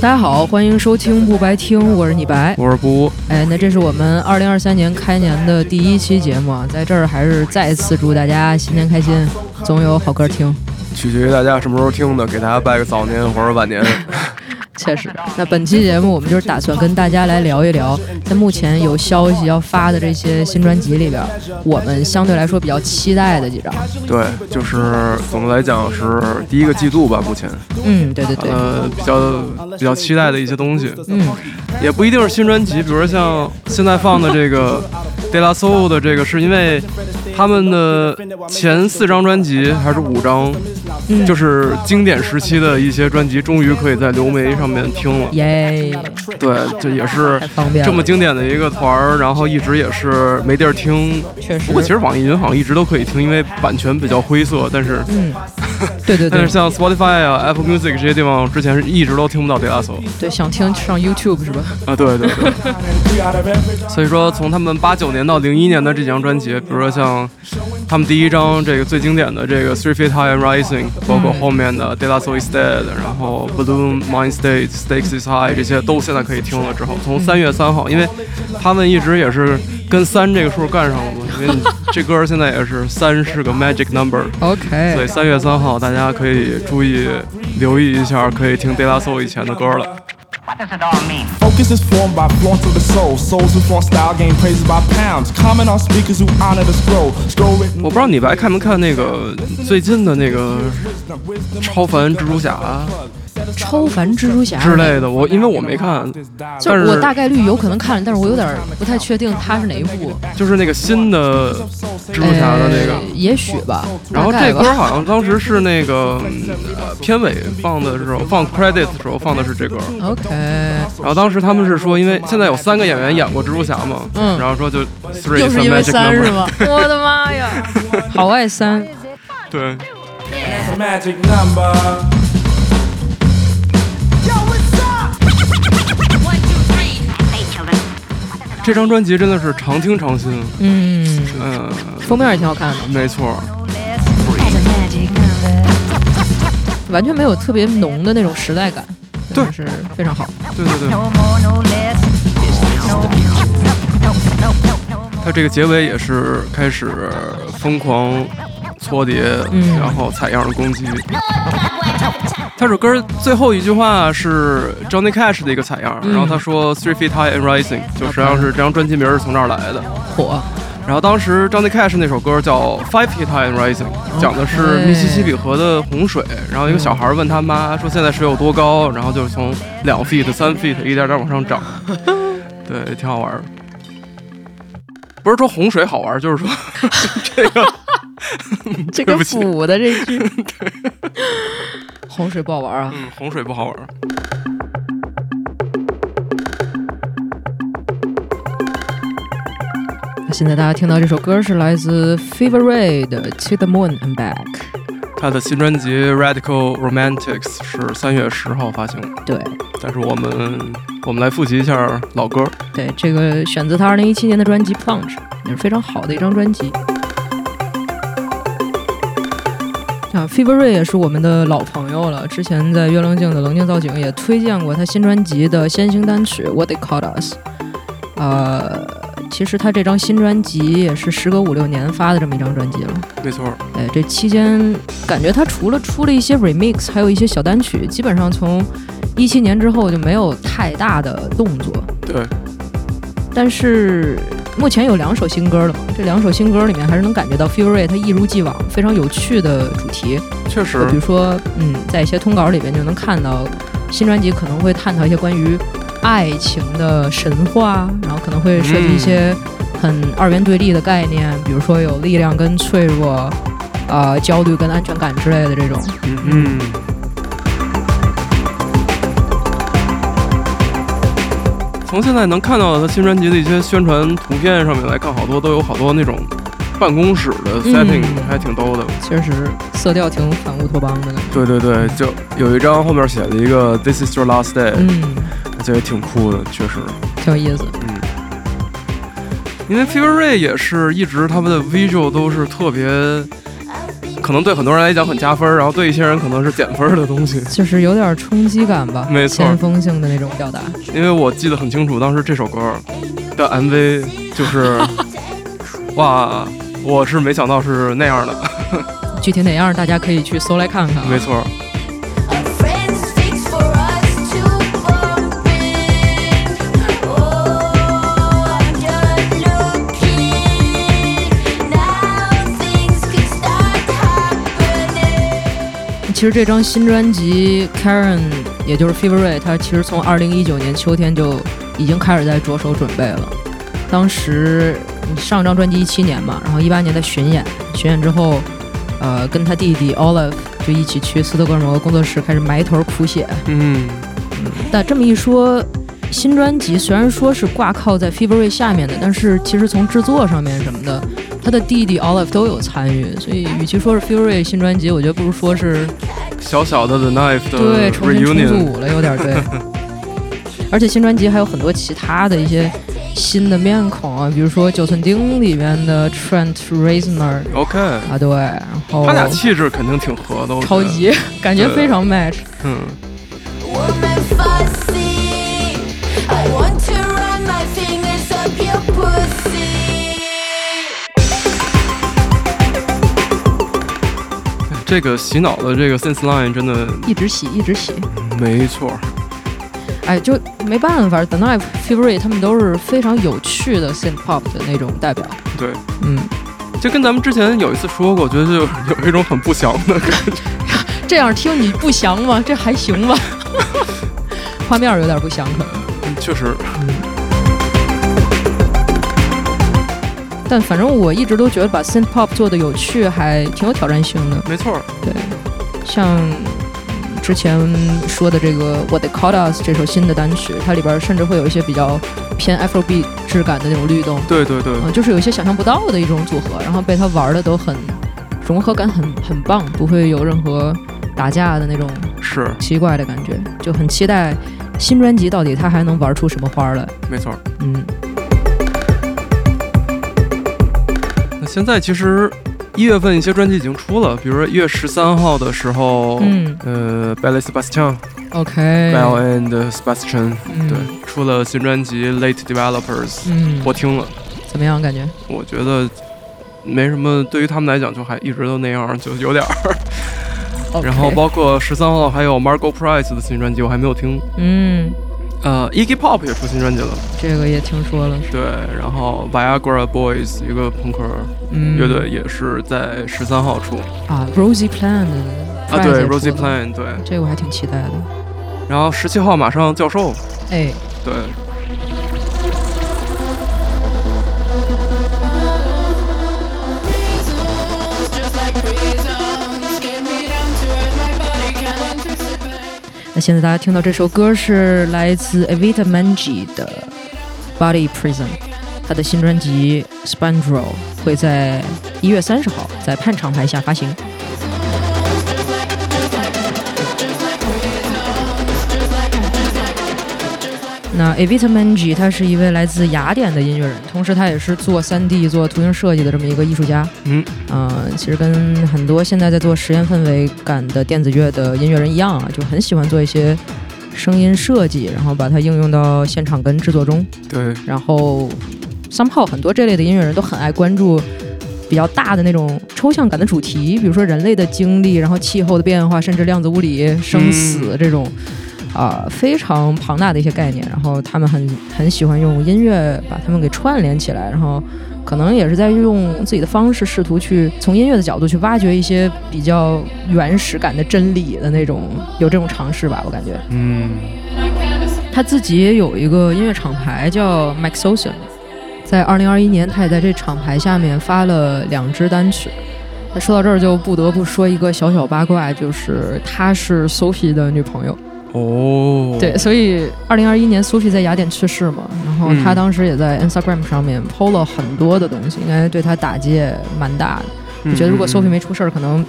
大家好，欢迎收听不白听，我是你白，我是不。哎，那这是我们二零二三年开年的第一期节目，在这儿还是再次祝大家新年开心，总有好歌听。取决于大家什么时候听的，给大家拜个早年或者晚年。确实，那本期节目我们就是打算跟大家来聊一聊，在目前有消息要发的这些新专辑里边，我们相对来说比较期待的几张。对，就是总的来讲是第一个季度吧，目前。嗯，对对对。呃，比较比较期待的一些东西。嗯，也不一定是新专辑，比如说像现在放的这个 De La Soul 的这个，是因为他们的前四张专辑还是五张，就是经典时期的一些专辑，终于可以在流媒上。面听了耶，对，这也是这么经典的一个团儿，然后一直也是没地儿听。确实，不过其实网易云好像一直都可以听，因为版权比较灰色。但是，嗯，对对对。但是像 Spotify 啊、Apple Music 这些地方，之前是一直都听不到 Delaso。对，想听上 YouTube 是吧？啊，对对对。所以说，从他们八九年到零一年的这几张专辑，比如说像他们第一张这个最经典的这个 Three Feet High and Rising，包括后面的 Delaso Is Dead，然后 Balloon Mind State。Stakes is high，这些都现在可以听了。之后从三月三号，因为他们一直也是跟三这个数干上了嘛，因为这歌现在也是三是个 magic number。OK，所以三月三号大家可以注意留意一下，可以听 De La Soul 以前的歌了。我不知道你白看没看那个最近的那个超凡蜘蛛侠。超凡蜘蛛侠之类的，我因为我没看，就是我大概率有可能看了，但是我有点不太确定它是哪一部。就是那个新的蜘蛛侠的那个，也许吧。然后这歌好像当时是那个片尾放的时候，放 credit 的时候放的是这歌。OK。然后当时他们是说，因为现在有三个演员演过蜘蛛侠嘛，嗯，然后说就 three 又是因为三是吗？我的妈呀，好爱三。对。这张专辑真的是常听常新，嗯。嗯，封面也挺好看的，没错，完全没有特别浓的那种时代感，对，是非常好，对对对。它这个结尾也是开始疯狂搓碟，然后采样的攻击。他首歌最后一句话是 Johnny Cash 的一个采样，然后他说 Three Feet High and Rising，就实际上是这张专辑名是从这儿来的。火。然后当时 Johnny Cash 那首歌叫 Five Feet High and Rising，讲的是密西西比河的洪水。然后一个小孩问他妈 说现在水有多高，然后就是从两 feet、三 feet 一点点往上涨。对，挺好玩。不是说洪水好玩，就是说 这个 这个补的这句。洪水不好玩啊！嗯，洪水不好玩。那现在大家听到这首歌是来自 Fever Ray 的《To the Moon and Back》。他的新专辑《Radical Romantics》是三月十号发行。对。但是我们我们来复习一下老歌。对，这个选择他二零一七年的专辑《Plunge》也是非常好的一张专辑。啊，Fever Ray 也是我们的老朋友了。之前在月棱镜的棱镜造景也推荐过他新专辑的先行单曲《What They Called Us》。呃，其实他这张新专辑也是时隔五六年发的这么一张专辑了。没错。哎，这期间感觉他除了出了一些 remix，还有一些小单曲，基本上从一七年之后就没有太大的动作。对。但是。目前有两首新歌了嘛？这两首新歌里面还是能感觉到 Fury 他一如既往非常有趣的主题。确实，比如说，嗯，在一些通稿里边就能看到，新专辑可能会探讨一些关于爱情的神话，然后可能会涉及一些很二元对立的概念，比如说有力量跟脆弱，呃，焦虑跟安全感之类的这种。嗯。从现在能看到他新专辑的一些宣传图片上面来看，好多都有好多那种办公室的 setting，还挺逗的。确实，色调挺反乌托邦的。对对对，就有一张后面写了一个 This is your last day，嗯，这也挺酷的，确实挺有意思。嗯，因为 Fever Ray 也是一直他们的 visual 都是特别可能对很多人来讲很加分，然后对一些人可能是减分的东西，就是有点冲击感吧，没错，先锋性的那种表达。因为我记得很清楚，当时这首歌的 MV 就是，哇，我是没想到是那样的。具体哪样，大家可以去搜来看看。没错。其实这张新专辑《Karen》，也就是 Favorite，他其实从二零一九年秋天就已经开始在着手准备了。当时上张专辑一七年嘛，然后一八年在巡演，巡演之后，呃，跟他弟弟 Olive 就一起去斯德哥尔摩工作室开始埋头苦写。嗯，但这么一说，新专辑虽然说是挂靠在 Favorite 下面的，但是其实从制作上面什么的。他的弟弟 Olive 都有参与，所以与其说是 Fury 新专辑，我觉得不如说是小小的 The Knife 的对重新重组了，有点对。而且新专辑还有很多其他的一些新的面孔啊，比如说九寸钉里面的 Trent Reznor，OK 啊对，然后他俩气质肯定挺合的，超级感觉非常 match，嗯。这个洗脑的这个 sense line 真的，一直洗一直洗，没错。哎，就没办法，The Knife、Favorite 他们都是非常有趣的 synth pop 的那种代表。对，嗯，就跟咱们之前有一次说过，我觉得就有一种很不祥的感觉。这样听你不祥吗？这还行吧？画面有点不祥，可能。确实。但反正我一直都觉得把 synth pop 做的有趣，还挺有挑战性的。没错，对，像之前说的这个 What They Called Us 这首新的单曲，它里边甚至会有一些比较偏 Afrobeat 质感的那种律动。对对对，嗯，就是有一些想象不到的一种组合，然后被他玩的都很融合感很很棒，不会有任何打架的那种是奇怪的感觉，就很期待新专辑到底他还能玩出什么花来。没错，嗯。现在其实一月份一些专辑已经出了，比如说一月十三号的时候，嗯，呃，Belle Sebastian，OK，Belle and Sebastian，对，出了新专辑《Late Developers》，嗯，我听了，怎么样？感觉？我觉得没什么，对于他们来讲，就还一直都那样，就有点儿。然后包括十三号还有 Margot Price 的新专辑，我还没有听，嗯。呃，Iggy Pop 也出新专辑了，这个也听说了。对，然后 Viagra Boys 一个朋克乐队也是在十三号出。啊，Rosie Plan 啊，对，Rosie Plan，对，这个我还挺期待的。然后十七号马上教授，哎，对。现在大家听到这首歌是来自 Evita Mangi 的 Body Prison，他的新专辑 Spandrel 会在一月三十号在盼厂牌下发行。那 Evita Menji 他是一位来自雅典的音乐人，同时他也是做 3D、做图形设计的这么一个艺术家。嗯，呃，其实跟很多现在在做实验氛围感的电子乐的音乐人一样啊，就很喜欢做一些声音设计，然后把它应用到现场跟制作中。对。然后，somehow 很多这类的音乐人都很爱关注比较大的那种抽象感的主题，比如说人类的经历，然后气候的变化，甚至量子物理、生死这种。啊，非常庞大的一些概念，然后他们很很喜欢用音乐把他们给串联起来，然后可能也是在用自己的方式试图去从音乐的角度去挖掘一些比较原始感的真理的那种，有这种尝试吧，我感觉。嗯，他自己也有一个音乐厂牌叫 Maxoson，在二零二一年，他也在这厂牌下面发了两支单曲。那说到这儿，就不得不说一个小小八卦，就是她是 Sophie 的女朋友。哦，对，所以二零二一年 Sophie 在雅典去世嘛，然后他当时也在 Instagram 上面 PO 了很多的东西，应该对他打击也蛮大的。我觉得如果 Sophie 没出事儿，可能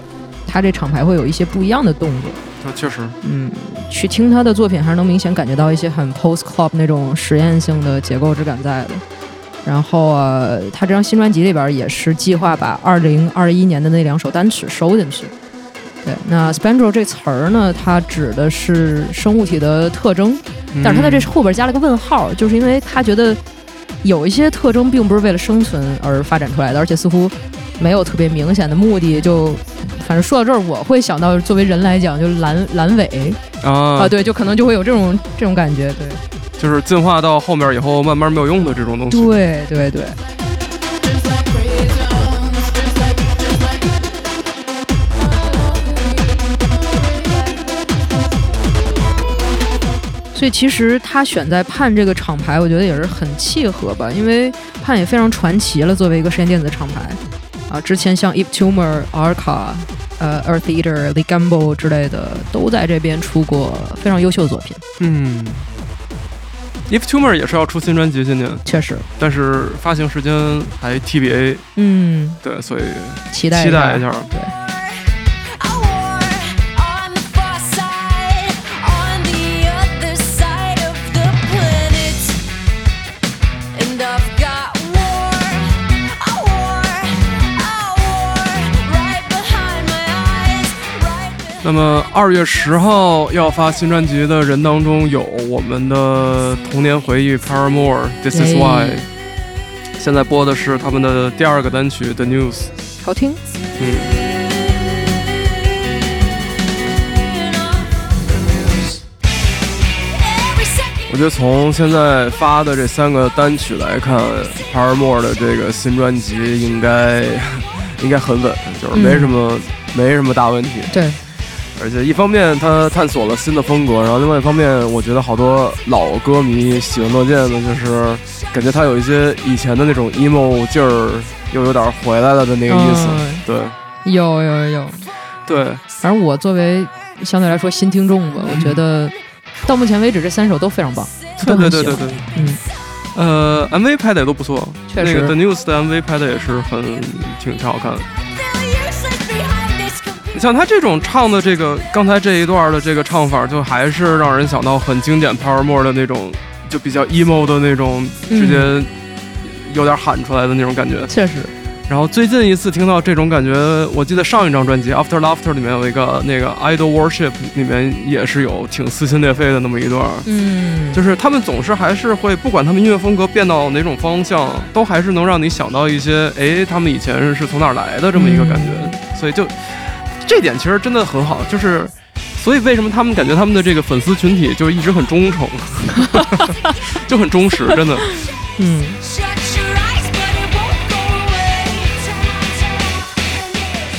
他这厂牌会有一些不一样的动作。那确实，嗯，去听他的作品还是能明显感觉到一些很 Post Club 那种实验性的结构质感在的。然后呃，他这张新专辑里边也是计划把二零二一年的那两首单曲收进去。对，那 spandrel 这词儿呢，它指的是生物体的特征，但是它在这后边加了个问号，就是因为他觉得有一些特征并不是为了生存而发展出来的，而且似乎没有特别明显的目的。就反正说到这儿，我会想到作为人来讲，就阑阑尾啊啊，对，就可能就会有这种这种感觉，对，就是进化到后面以后慢慢没有用的这种东西。对对对。所以其实他选在盼这个厂牌，我觉得也是很契合吧，因为盼也非常传奇了，作为一个实验电子的厂牌。啊，之前像 Eve Tumor、Arca、呃 Earth Eater、The Gamble 之类的都在这边出过非常优秀的作品。嗯，Eve Tumor 也是要出新专辑今年，确实，但是发行时间还 TBA。嗯，对，所以期待期待一下，对。那么二月十号要发新专辑的人当中，有我们的童年回忆 Paramore This Is Why。现在播的是他们的第二个单曲 The News，好听。嗯。我觉得从现在发的这三个单曲来看，Paramore 的这个新专辑应该应该很稳，就是没什么没什么大问题。对。而且一方面他探索了新的风格，然后另外一方面，我觉得好多老歌迷喜闻乐见的，就是感觉他有一些以前的那种 emo 劲儿，又有点回来了的那个意思。对，有有有，对。反正我作为相对来说新听众吧，我觉得到目前为止这三首都非常棒。对对对对对，嗯。呃，MV 拍的也都不错，确实。那个 The News 的 MV 拍的也是很挺挺好看的。像他这种唱的这个刚才这一段的这个唱法，就还是让人想到很经典 Paramore 的那种，就比较 emo 的那种，直接有点喊出来的那种感觉。确实。然后最近一次听到这种感觉，我记得上一张专辑 After Laughter 里面有一个那个 Idol Worship 里面也是有挺撕心裂肺的那么一段。嗯。就是他们总是还是会，不管他们音乐风格变到哪种方向，都还是能让你想到一些，哎，他们以前是从哪儿来的这么一个感觉。所以就。这点其实真的很好，就是，所以为什么他们感觉他们的这个粉丝群体就一直很忠诚，就很忠实，真的，嗯，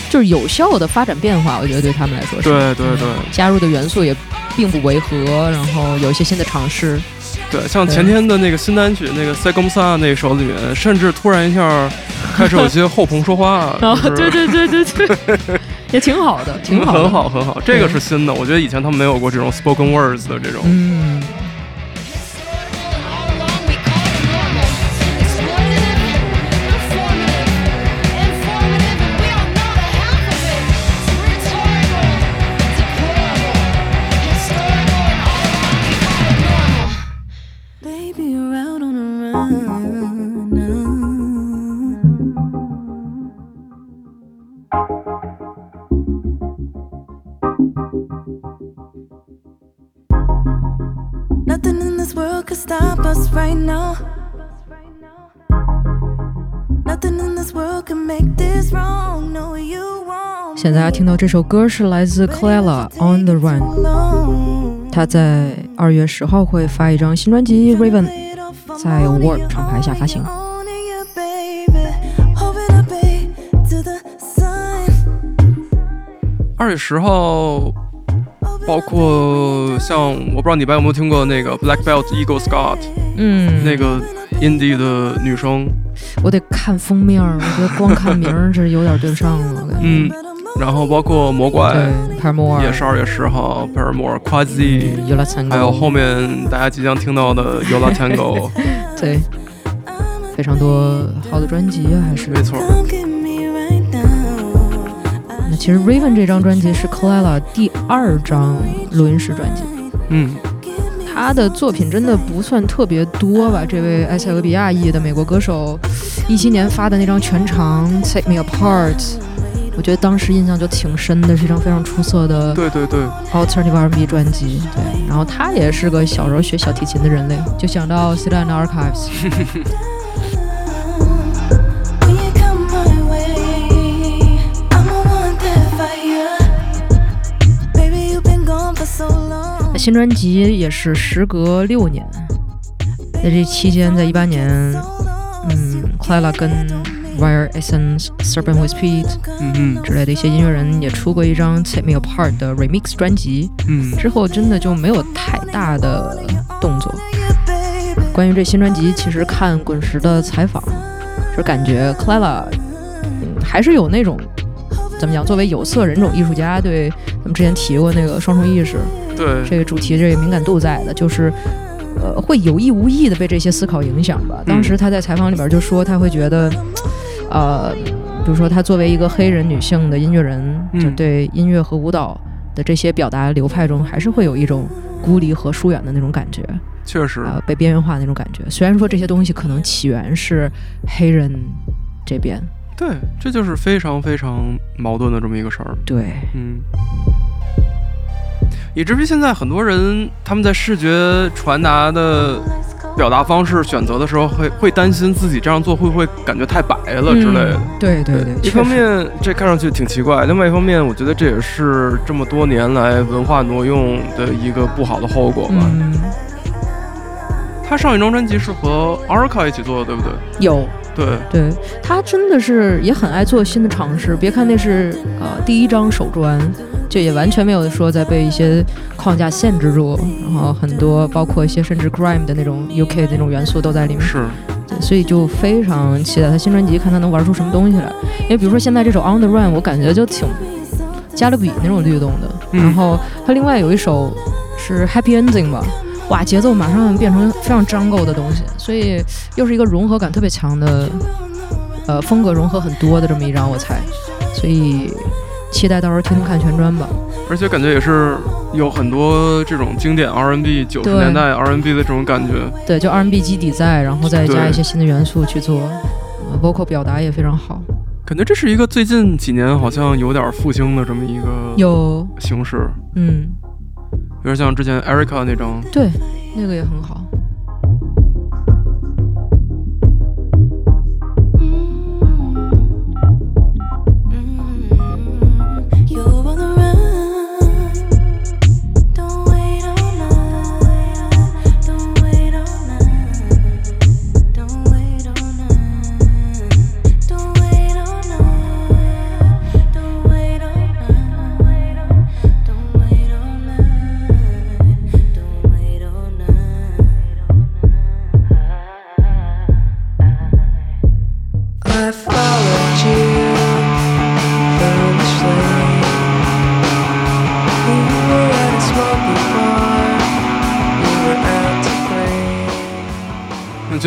就是有效的发展变化，我觉得对他们来说是，对对对，加入的元素也并不违和，然后有一些新的尝试，对，像前天的那个新单曲那个《塞贡萨》那首里面，甚至突然一下开始有些后朋说话，啊，对对对对对。也挺好的，挺好，很好，很好。这个是新的，我觉得以前他们没有过这种 spoken words 的这种。嗯。现在听到这首歌是来自 Clara On the Run，他在二月十号会发一张新专辑 Raven，在 Warp 厂牌下发行。二月十号，包括像我不知道你们有没有听过那个 Black Belt Eagle Scott，嗯，那个 Indie 的女生，我得看封面，我觉得光看名儿这有点对不上了，嗯。然后包括魔怪，也是二月十号，Paramore、Quasi，还有后面大家即将听到的 Yola Tango，对，非常多好的专辑啊，还是。没错。那其实 Raven 这张专辑是 Clara 第二张录音室专辑，嗯，他的作品真的不算特别多吧。这位埃塞俄比亚裔的美国歌手，一七年发的那张全长《Take Me Apart》，我觉得当时印象就挺深的，是一张非常出色的对对对 alternative R&B 专辑。对，然后他也是个小时候学小提琴的人类，就想到 c e l a n Archives。新专辑也是时隔六年，在这期间，在一八年，嗯 c l a r a 跟 Wire Essence、Serpent with Pete，嗯嗯之类的一些音乐人也出过一张 Take Me Apart 的 Remix 专辑，嗯，之后真的就没有太大的动作。关于这新专辑，其实看滚石的采访，就感觉 c l a r a 嗯，还是有那种怎么讲，作为有色人种艺术家，对咱们之前提过那个双重意识。对这个主题这个敏感度在的，就是呃会有意无意的被这些思考影响吧。当时他在采访里边就说，他会觉得，呃，比如说她作为一个黑人女性的音乐人，就对音乐和舞蹈的这些表达流派中，还是会有一种孤立和疏远的那种感觉。确实，呃，被边缘化那种感觉。虽然说这些东西可能起源是黑人这边，对，这就是非常非常矛盾的这么一个事儿。对，嗯。以至于现在很多人他们在视觉传达的表达方式选择的时候，会会担心自己这样做会不会感觉太白了之类的。对对对，一方面这看上去挺奇怪，另外一方面我觉得这也是这么多年来文化挪用的一个不好的后果吧。嗯。他上一张专辑是和 Arca 一起做的，对不对？有。对对，他真的是也很爱做新的尝试。别看那是呃第一张手专。就也完全没有说在被一些框架限制住，然后很多包括一些甚至 grime 的那种 UK 的那种元素都在里面。是，所以就非常期待他新专辑，看他能玩出什么东西来。因为比如说现在这首 On the Run，我感觉就挺加勒比那种律动的。然后他另外有一首是 Happy Ending 吧，哇，节奏马上变成非常 jungle 的东西，所以又是一个融合感特别强的，呃，风格融合很多的这么一张，我猜。所以。期待到时候听听看全专吧，而且感觉也是有很多这种经典 R&B 九十年代 R&B 的这种感觉。对，就 R&B 基底在，然后再加一些新的元素去做，vocal 表达也非常好。感觉这是一个最近几年好像有点复兴的这么一个有形式。嗯，有点像之前 Erica 那张。对，那个也很好。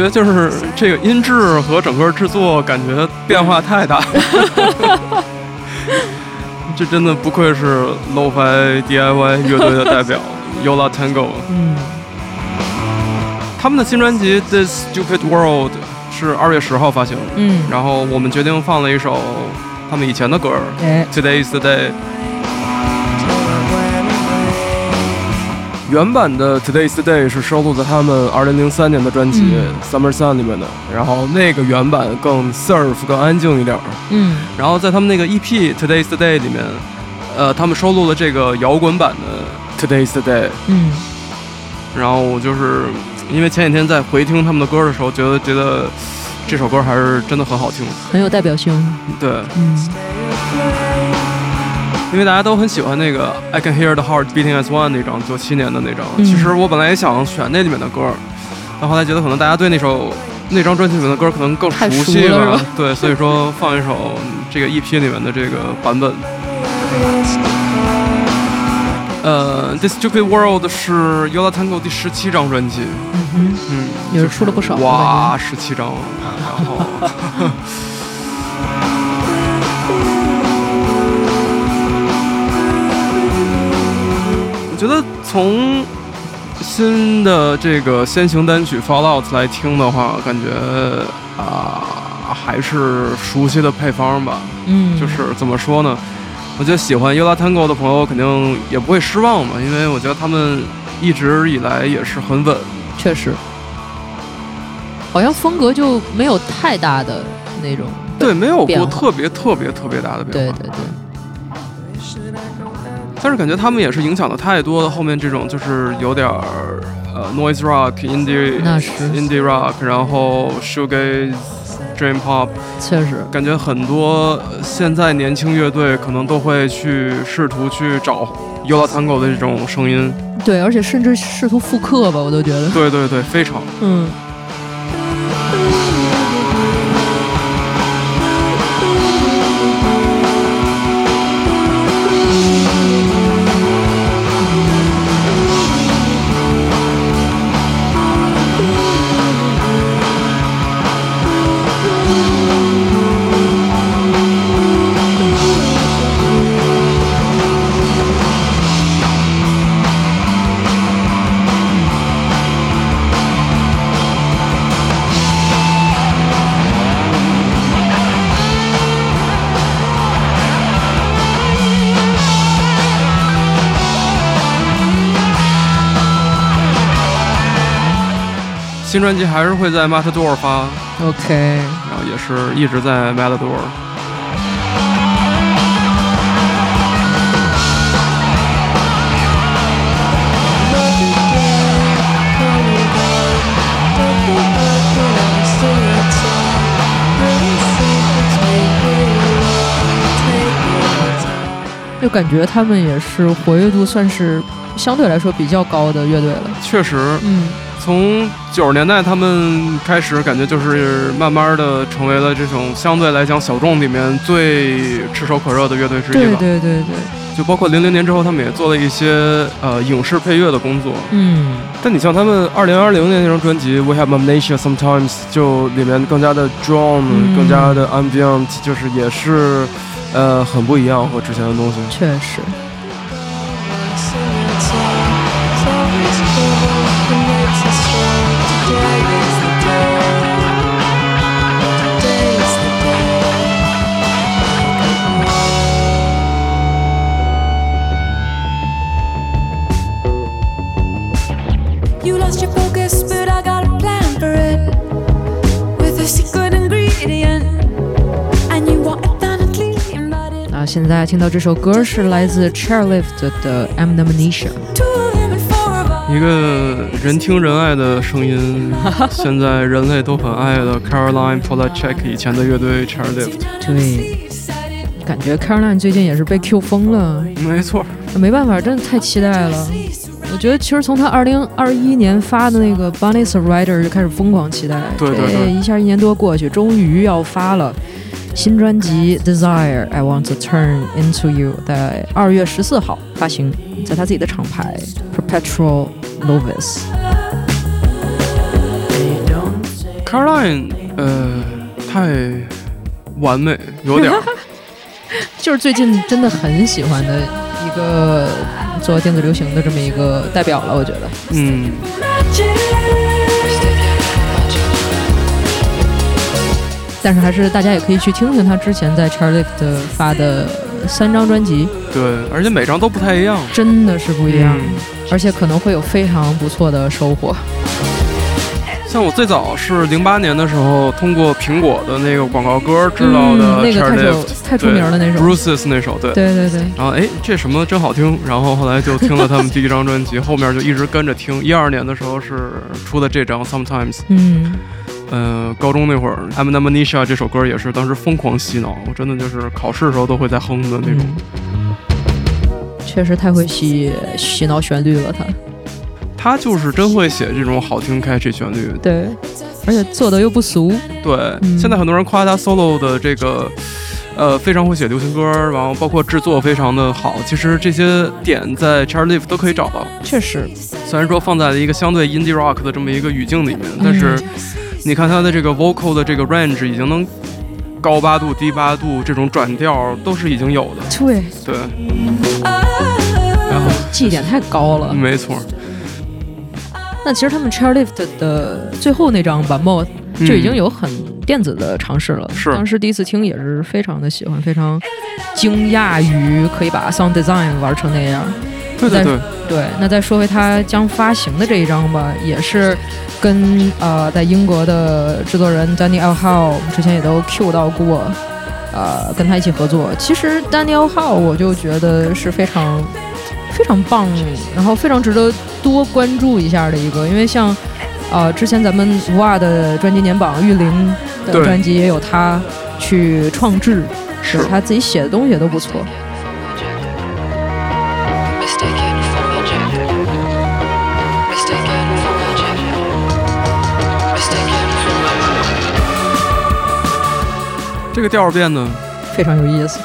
觉得就是这个音质和整个制作感觉变化太大，这真的不愧是 Lo-Fi DIY 乐队的代表 Yola Tango。嗯，他们的新专辑《This Stupid World》是二月十号发行。嗯，然后我们决定放了一首他们以前的歌，《Today Is the Day》。原版的 Today's Day 是收录在他们2003年的专辑《Summer Sun》里面的，然后那个原版更 surf 更安静一点。嗯，然后在他们那个 EP Today's Day 里面，呃，他们收录了这个摇滚版的 Today's Day。嗯，然后我就是因为前几天在回听他们的歌的时候，觉得觉得这首歌还是真的很好听，很有代表性。对，嗯。因为大家都很喜欢那个 I Can Hear the Heart Beating as One 那张，九七年的那张。其实我本来也想选那里面的歌，但后来觉得可能大家对那首那张专辑里面的歌可能更熟悉了，对，所以说放一首这个 EP 里面的这个版本。呃，This Stupid World 是 Yola Tango 第十七张专辑，嗯嗯，也是出了不少，哇，十七张，然后。我觉得从新的这个先行单曲《Fallout》来听的话，感觉啊还是熟悉的配方吧。嗯，就是怎么说呢？我觉得喜欢 Ula Tango 的朋友肯定也不会失望嘛，因为我觉得他们一直以来也是很稳。确实，好像风格就没有太大的那种。对，没有过特别特别特别大的变化。对对对。但是感觉他们也是影响了太多的后面这种，就是有点儿呃 noise rock、indie、indie rock，然后 shoegaze、dream pop。确实，感觉很多现在年轻乐队可能都会去试图去找 Ula Tango 的这种声音。对，而且甚至试图复刻吧，我都觉得。对对对，非常。嗯。新专辑还是会在 Matador 发，OK，然后也是一直在 Matador。就感觉他们也是活跃度算是相对来说比较高的乐队了。确实，嗯。从九十年代他们开始，感觉就是慢慢的成为了这种相对来讲小众里面最炙手可热的乐队之一吧。对对对对。就包括零零年之后，他们也做了一些呃影视配乐的工作。嗯。但你像他们二零二零年那张专辑《We Have Amnesia Sometimes》，就里面更加的 drone，更加的 ambient，就是也是呃很不一样和之前的东西。确实。现在听到这首歌是来自 Chairlift 的《Amnesia》，一个人听人爱的声音，现在人类都很爱的 Caroline Polachek 以前的乐队 Chairlift。对，感觉 Caroline 最近也是被 Q 疯了。没错，没办法，真的太期待了。我觉得其实从他二零二一年发的那个 Bunny Rider 就开始疯狂期待，对对对，一下一年多过去，终于要发了。新专辑《Desire I Want to Turn Into You》在二月十四号发行，在他自己的厂牌 Perpetual Novice。Caroline，呃，太完美，有点，就是最近真的很喜欢的一个做电子流行的这么一个代表了，我觉得，嗯。但是还是大家也可以去听听他之前在 Charlift 发的三张专辑，对，而且每张都不太一样，真的是不一样，而且可能会有非常不错的收获。像我最早是零八年的时候，通过苹果的那个广告歌知道的，那个太出太出名了那首，Bruce's 那首，对，对对对。然后哎，这什么真好听，然后后来就听了他们第一张专辑，后面就一直跟着听。一二年的时候是出的这张 Sometimes，嗯。嗯，高中那会儿《I'm Amnesia》这首歌也是当时疯狂洗脑，我真的就是考试的时候都会在哼的那种。确实太会洗洗脑旋律了，他。他就是真会写这种好听 catchy 旋律。对，而且做的又不俗。对，现在很多人夸他 solo 的这个，呃，非常会写流行歌，然后包括制作非常的好。其实这些点在 Charlie Live 都可以找到。确实，虽然说放在了一个相对 indie rock 的这么一个语境里面，但是。你看他的这个 vocal 的这个 range 已经能高八度、低八度，这种转调都是已经有的。对对，然后绩点太高了。没错。那其实他们 Chairlift 的最后那张版本就已经有很电子的尝试了。是，当时第一次听也是非常的喜欢，非常惊讶于可以把 Sound Design 玩成那样。对对对。对，那再说回他将发行的这一张吧，也是跟呃在英国的制作人 Daniel Howe 之前也都 Q 到过，呃跟他一起合作。其实 Daniel Howe 我就觉得是非常。非常棒，然后非常值得多关注一下的一个，因为像，呃，之前咱们五瓦的专辑年榜玉林的专辑也有他去创制，是他自己写的东西也都不错。个调变呢，非常有意思。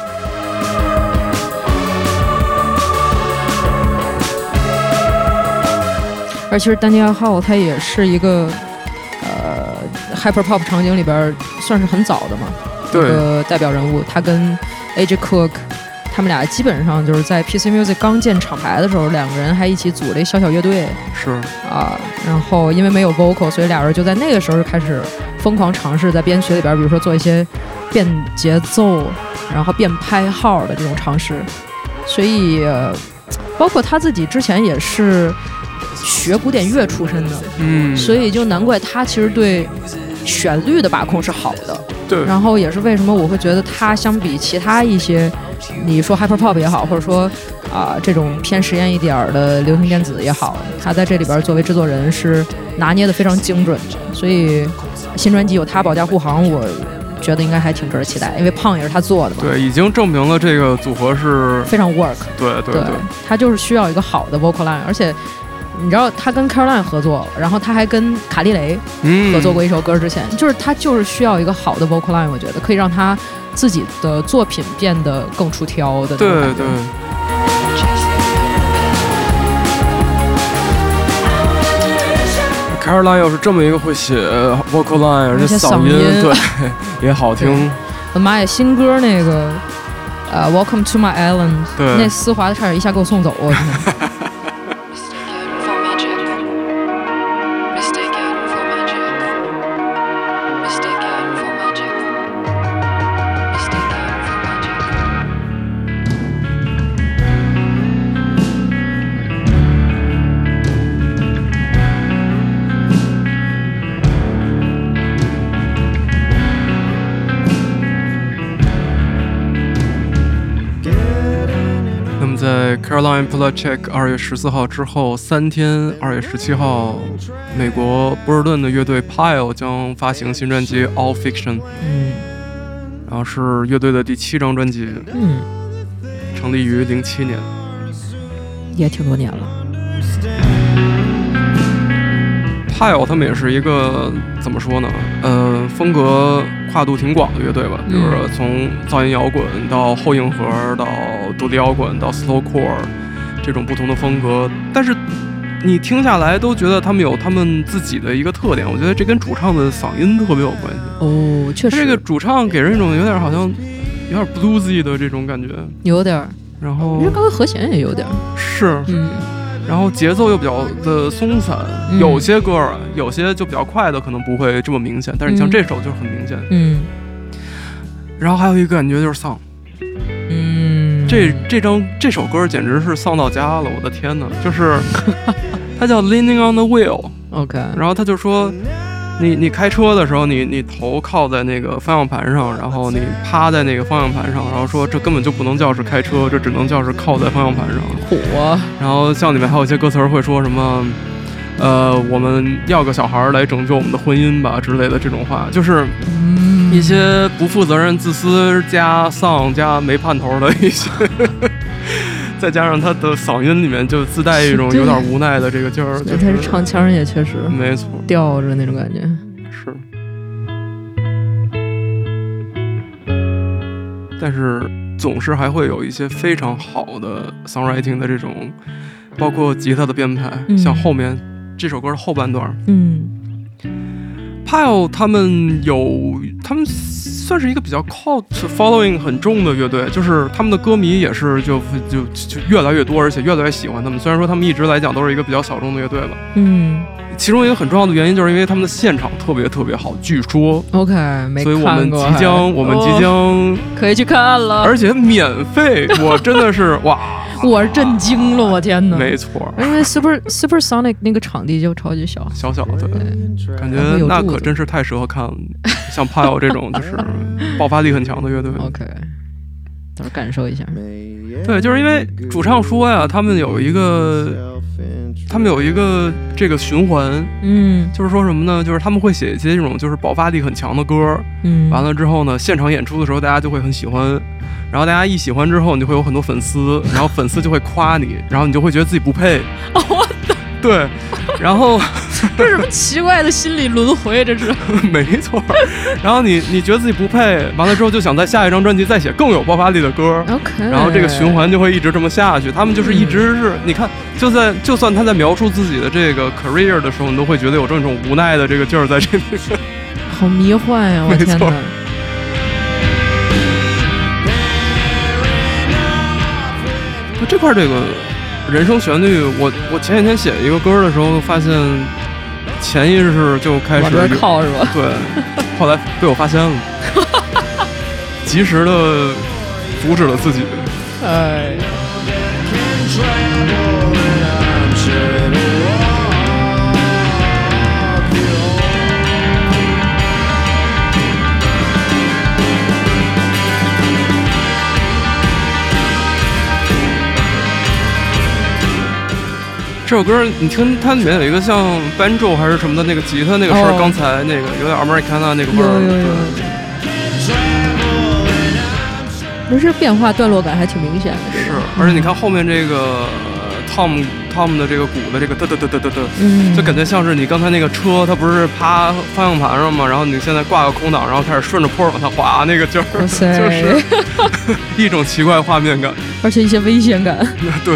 而其实 Daniel Howe 他也是一个呃 hyper pop 场景里边算是很早的嘛，一个代表人物。他跟 AJ Cook 他们俩基本上就是在 PC Music 刚建厂牌的时候，两个人还一起组了一小小乐队。是啊，然后因为没有 vocal，所以俩人就在那个时候就开始疯狂尝试在编曲里边，比如说做一些变节奏，然后变拍号的这种尝试。所以包括他自己之前也是。学古典乐出身的，嗯，所以就难怪他其实对旋律的把控是好的，对。然后也是为什么我会觉得他相比其他一些，你说 hyper pop 也好，或者说啊这种偏实验一点儿的流行电子也好，他在这里边作为制作人是拿捏的非常精准的。所以新专辑有他保驾护航，我觉得应该还挺值得期待，因为胖也是他做的嘛。对，已经证明了这个组合是非常 work。对对对，他就是需要一个好的 vocal line，而且。你知道他跟 Caroline 合作，然后他还跟卡莉雷合作过一首歌。之前就是他就是需要一个好的 vocal line，我觉得可以让他自己的作品变得更出挑的。对对。Caroline 又是这么一个会写 vocal line，而且嗓音对 也好听。我的妈呀，新歌那个呃 Welcome to my island，那丝滑的差点一下给我送走。我 天。Caroline p l a c h e k 二月十四号之后三天，二月十七号，美国波士顿的乐队 Pile 将发行新专辑 All Fiction。嗯，然后是乐队的第七张专辑。嗯，成立于零七年，也挺多年了。Pile 他们也是一个怎么说呢？呃，风格跨度挺广的乐队吧。就是从噪音摇滚到后硬核，到独立摇滚，到 slowcore 这种不同的风格。但是你听下来都觉得他们有他们自己的一个特点。我觉得这跟主唱的嗓音特别有关系。哦，确实。这个主唱给人一种有点好像有点 bluesy 的这种感觉。有点。然后。因为刚才和弦也有点。是。嗯。然后节奏又比较的松散，有些歌有些就比较快的可能不会这么明显，但是你像这首就是很明显。嗯。然后还有一个感觉就是丧。嗯。这这张这首歌简直是丧到家了，我的天哪！就是 它叫 Leaning on the Wheel。OK。然后他就说。你你开车的时候，你你头靠在那个方向盘上，然后你趴在那个方向盘上，然后说这根本就不能叫是开车，这只能叫是靠在方向盘上。火。然后像里面还有一些歌词会说什么，呃，我们要个小孩来拯救我们的婚姻吧之类的这种话，就是一些不负责任、自私加丧加没盼头的一些。再加上他的嗓音里面就自带一种有点无奈的这个劲儿，他是唱腔也确实没错，吊着那种感觉是。但是总是还会有一些非常好的 songwriting 的这种，包括吉他的编排，像后面这首歌的后半段，嗯，Pile 他们有他们。算是一个比较 cult following 很重的乐队，就是他们的歌迷也是就就就越来越多，而且越来越喜欢他们。虽然说他们一直来讲都是一个比较小众的乐队吧，嗯，其中一个很重要的原因，就是因为他们的现场特别特别好，据说。OK，没所以我们即将，我们即将可以去看了，而且免费，我真的是 哇！我震惊了，我天哪！没错，因为 Super Supersonic 那个场地就超级小，小小的，感觉那可真是太适合看像 Pile 这种就是爆发力很强的乐队。OK，到时候感受一下。对，就是因为主唱说呀，他们有一个。他们有一个这个循环，嗯，就是说什么呢？就是他们会写一些这种就是爆发力很强的歌，嗯，完了之后呢，现场演出的时候大家就会很喜欢，然后大家一喜欢之后，你就会有很多粉丝，然后粉丝就会夸你，然后你就会觉得自己不配。对，然后 这是什么奇怪的心理轮回？这是 没错。然后你你觉得自己不配，完了之后就想在下一张专辑再写更有爆发力的歌。OK。然后这个循环就会一直这么下去。他们就是一直是，你看，就算就算他在描述自己的这个 career 的时候，你都会觉得有这种无奈的这个劲儿在这里。好迷幻呀！我天哪。那这块这个。人生旋律，我我前几天写一个歌的时候，发现潜意识就开始往靠是吧？对，后来被我发现了，及时的阻止了自己。哎。这首歌你听，它里面有一个像 banjo 还是什么的那个吉他那个声，刚才那个有点 Americana 那个味儿。有有有。不是变化段落感还挺明显的。是，而且你看后面这个 Tom Tom 的这个鼓的这个嘚嘚嘚嘚嘚嘚，就感觉像是你刚才那个车，它不是趴方向盘上吗？然后你现在挂个空档，然后开始顺着坡往下滑，那个劲儿，就是 一种奇怪画面感，而且一些危险感。对。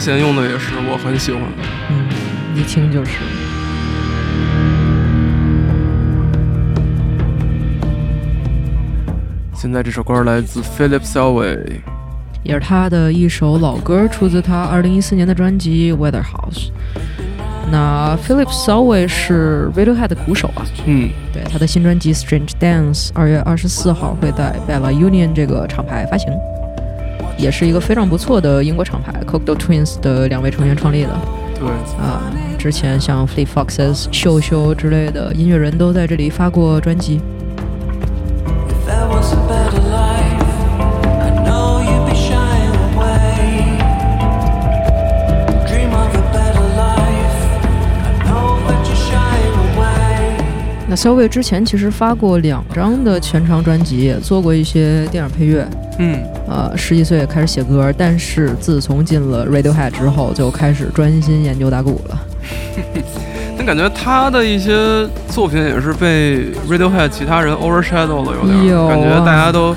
和弦用的也是，我很喜欢的。嗯，一听就是。现在这首歌来自 Philip Selway，也是他的一首老歌，出自他二零一四年的专辑《Weather House》。那 Philip Selway 是 Radiohead 的鼓手啊。嗯，对，他的新专辑《Strange Dance》二月二十四号会在 Bella Union 这个厂牌发行。也是一个非常不错的英国厂牌 c o c k d o Twins 的两位成员创立的。对啊，之前像 Fleet Foxes、秀秀之类的音乐人都在这里发过专辑。那肖卫之前其实发过两张的全长专辑，也做过一些电影配乐。嗯，呃，十几岁也开始写歌，但是自从进了 Radiohead 之后，就开始专心研究打鼓了。但感觉他的一些作品也是被 Radiohead 其他人 overshadow 了，有点感觉大家都。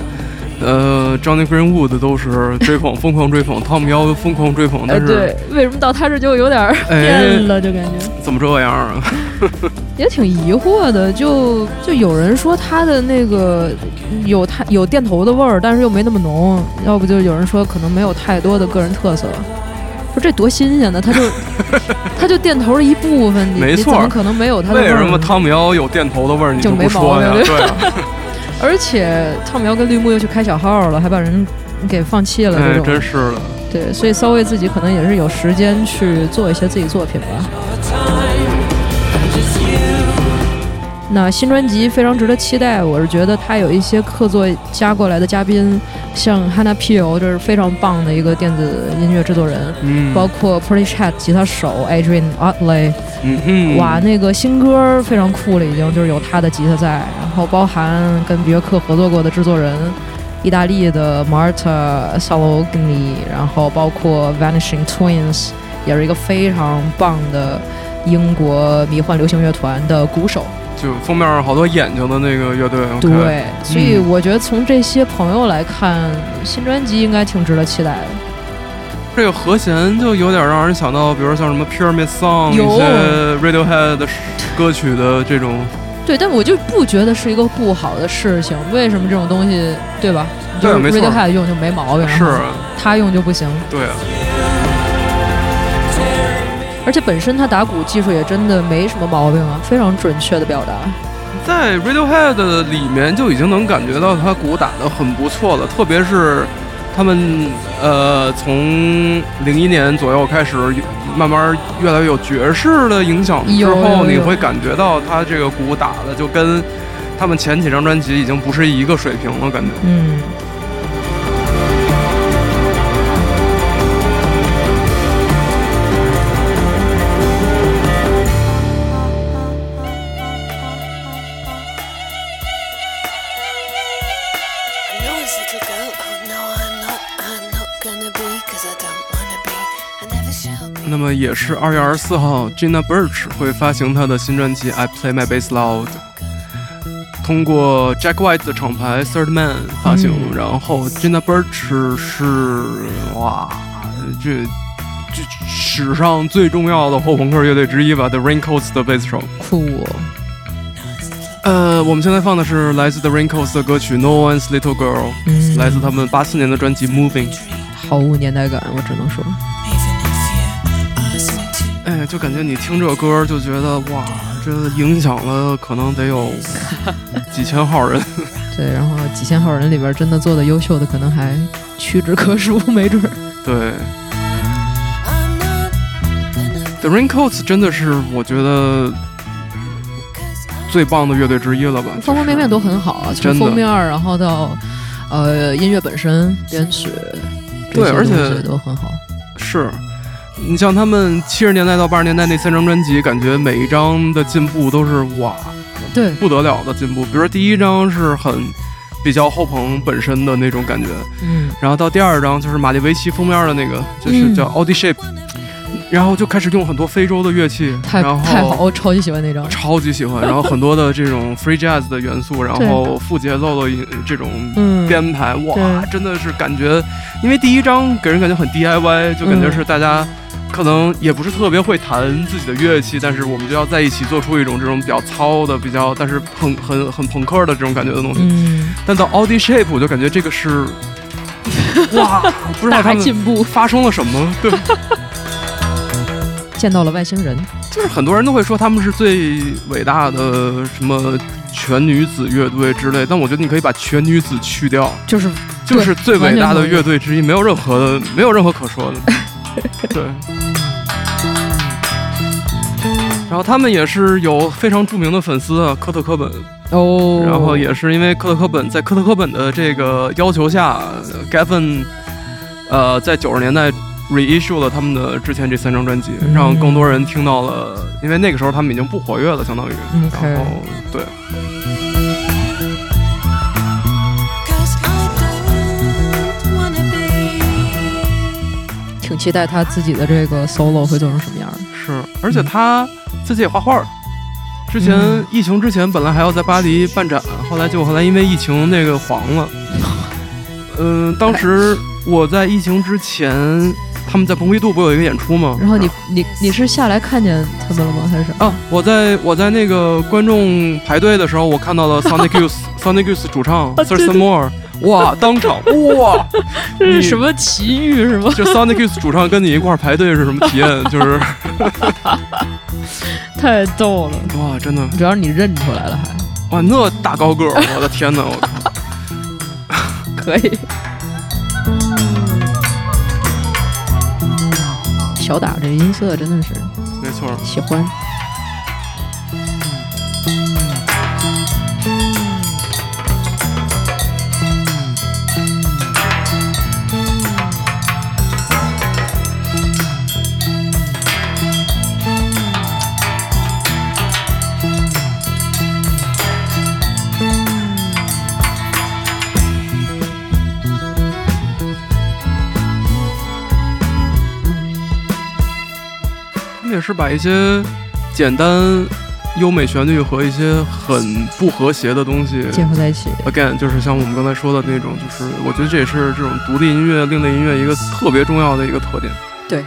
呃，Johnny Greenwood 都是 追捧，疯狂追捧，Tom 幺疯狂追捧，但是对，为什么到他这就有点变了？就感觉怎么这样啊？也挺疑惑的，就就有人说他的那个有他有电头的味儿，但是又没那么浓，要不就有人说可能没有太多的个人特色。说这多新鲜呢？他就 他就电头的一部分，没错，怎么可能没有他的味儿？为什么汤姆妖有电头的味儿？你就没说呀？对。而且汤苗跟绿幕又去开小号了，还把人给放弃了，这种真是的。对，所以稍微自己可能也是有时间去做一些自己作品吧。那新专辑非常值得期待，我是觉得他有一些客座加过来的嘉宾，像 Hannah Peel，这是非常棒的一个电子音乐制作人，嗯，包括 Pretty Chat 吉他手 Adrian Otley，嗯哼，哇，那个新歌非常酷了，已经就是有他的吉他在，然后包含跟别克合作过的制作人，意大利的 Marta Salogni，然后包括 Vanishing Twins，也是一个非常棒的英国迷幻流行乐团的鼓手。就封面好多眼睛的那个乐队，对，所以我觉得从这些朋友来看，新专辑应该挺值得期待的。这个和弦就有点让人想到，比如像什么 Pyramid Song 一些 Radiohead 的歌曲的这种对，但我就不觉得是一个不好的事情。为什么这种东西，对吧？对。Radiohead 用就没毛病，是他用就不行。对。而且本身他打鼓技术也真的没什么毛病啊，非常准确的表达。在 Radiohead 里面就已经能感觉到他鼓打得很不错了，特别是他们呃从零一年左右开始慢慢越来越有爵士的影响之后，你会感觉到他这个鼓打的就跟他们前几张专辑已经不是一个水平了，感觉。嗯。也是二月二十四号，Gina Birch 会发行她的新专辑《I Play My Bass Loud》，通过 Jack White 的厂牌 Third Man 发行。然后 Gina Birch 是哇，这这史上最重要的后朋克乐队之一吧，The Raincoats 的贝斯手。酷。呃，我们现在放的是来自 The Raincoats 的歌曲《No One's Little Girl》，来自他们八四年的专辑《Moving》。毫无年代感，我只能说。哎，就感觉你听这歌就觉得哇，这影响了可能得有 几千号人。对，然后几千号人里边真的做的优秀的可能还屈指可数，没准儿。对，The Raincoats 真的是我觉得最棒的乐队之一了吧？方方面面都很好啊，从封面然后到呃音乐本身、编曲，对，而且都很好。是。你像他们七十年代到八十年代那三张专辑，感觉每一张的进步都是哇，对，不得了的进步。比如说第一张是很比较后朋本身的那种感觉，嗯，然后到第二张就是玛丽维奇封面的那个，就是叫 Audi Shape，然后就开始用很多非洲的乐器，太太好，我超级喜欢那张，超级喜欢。然后很多的 这种 Free Jazz 的元素，然后副节奏的这种编排，哇，真的是感觉，因为第一张给人感觉很 DIY，就感觉是大家。可能也不是特别会弹自己的乐器，但是我们就要在一起做出一种这种比较糙的、比较但是很很很朋克的这种感觉的东西。嗯。但到 Audi Shape，我就感觉这个是，哇，不知道他们发生了什么。对。见到了外星人。就是很多人都会说他们是最伟大的什么全女子乐队之类，但我觉得你可以把全女子去掉，就是就是最伟大的乐队之一，没有任何的没有任何可说的。对。然后他们也是有非常著名的粉丝啊，科特·科本哦。然后也是因为科特·科本在科特·科本的这个要求下，Gavin，呃，在九十年代 reissue 了他们的之前这三张专辑，让更多人听到了。因为那个时候他们已经不活跃了，相当于。然后对。挺期待他自己的这个 solo 会做成什么样。是，而且他。自己也画画，之前疫情之前本来还要在巴黎办展，后来就后来因为疫情那个黄了。嗯，当时我在疫情之前，他们在蓬皮杜不有一个演出吗？然后你你你是下来看见他们了吗？还是啊？我在我在那个观众排队的时候，我看到了 Sonic Youth Sonic Youth 主唱 Thurston Moore。哇！当场哇！这是什么奇遇是吗？就 Sonic Youth 主唱跟你一块排队是什么体验？就是太逗了！哇，真的！主要是你认出来了还哇，那大高个儿，我的天哪！我靠，可以。小打这音色真的是没错，喜欢。也是把一些简单优美旋律和一些很不和谐的东西结合在一起。Again，就是像我们刚才说的那种，就是我觉得这也是这种独立音乐、另类音乐一个特别重要的一个特点。对。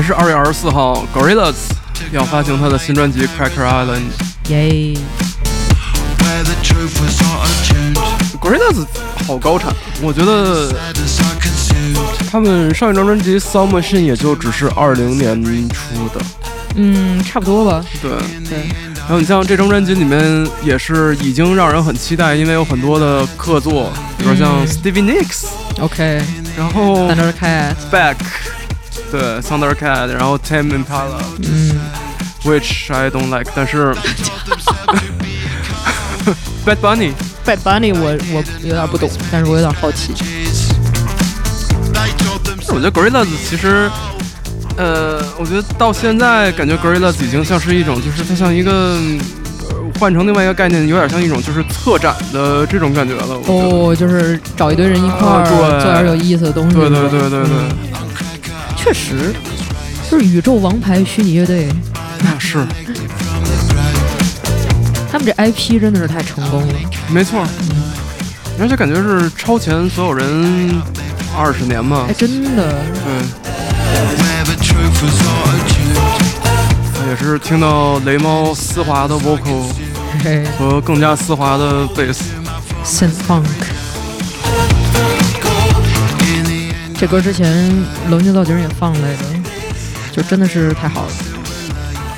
还是二月二十四号，Gorillaz 要发行他的新专辑《Cracker Island》。耶！Where the truth was auto-tuned Gorillaz 好高产，我觉得他们上一张专辑《Sound Machine》也就只是二零年出的，嗯，差不多吧。对。对，然后你像这张专辑里面也是已经让人很期待，因为有很多的客座，比如像嗯 Stevie Nicks，OK，然后 Thundercat，Beck，对 Thundercat，然后 Tame Impala。嗯，Which I don't like，但是 Bad Bunny，Bad Bunny 我我有点不懂，但是我有点好奇。我觉得 Gorillaz 其实，呃，我觉得到现在感觉 Gorillaz 已经像是一种，就是它像一个。呃换成另外一个概念，有点像一种就是策展的这种感觉了。哦，就是找一堆人一块儿啊做点有意思的东西。对对对对对，确实，就是宇宙王牌虚拟乐队，那是他们这 IP 真的是太成功了。没错，而且感觉是超前所有人二十年嘛哎，。真的，对也是听到雷猫丝滑的 vocal 和更加丝滑的 bass。，Synth Funk。这歌之前龙井造景也放来着，就真的是太好了。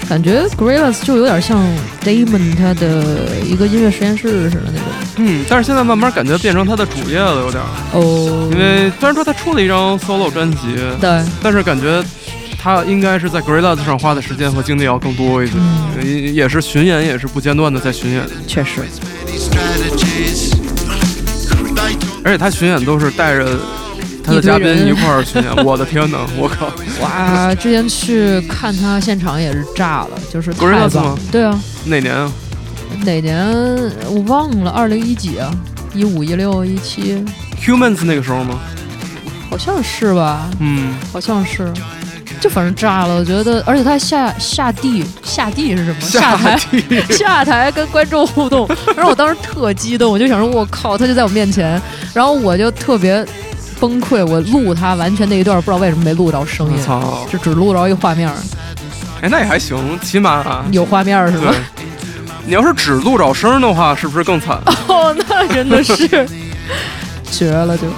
感觉 Gorillaz 就有点像 Damon 他的一个音乐实验室似的那种。嗯，但是现在慢慢感觉变成他的主业了，有点儿。哦，因为虽然说他出了一张 solo 专辑，对，但是感觉他应该是在 Gorillaz 上花的时间和精力要更多一些，嗯也也是巡演，也是不间断的在巡演，确实而且他巡演都是带着他的嘉宾一块儿巡演。我的天哪，我靠！哇！之前去看他现场也是炸了，就是太吗。对啊，哪年啊？哪年我忘了，二零一几啊？一五、一六、一七，Humans 那个时候吗？好像是吧？嗯，好像是，就反正炸了。我觉得，而且他下下地下地是什么？下台 下台跟观众互动，然后我当时特激动，我就想说，我靠，他就在我面前，然后我就特别崩溃，我录他完全那一段不知道为什么没录着声音，操！就只录着一画面，哎，那也还行，起码有画面是对吧？。你要是只录着声的话，是不是更惨？哦，那真的是 绝了就，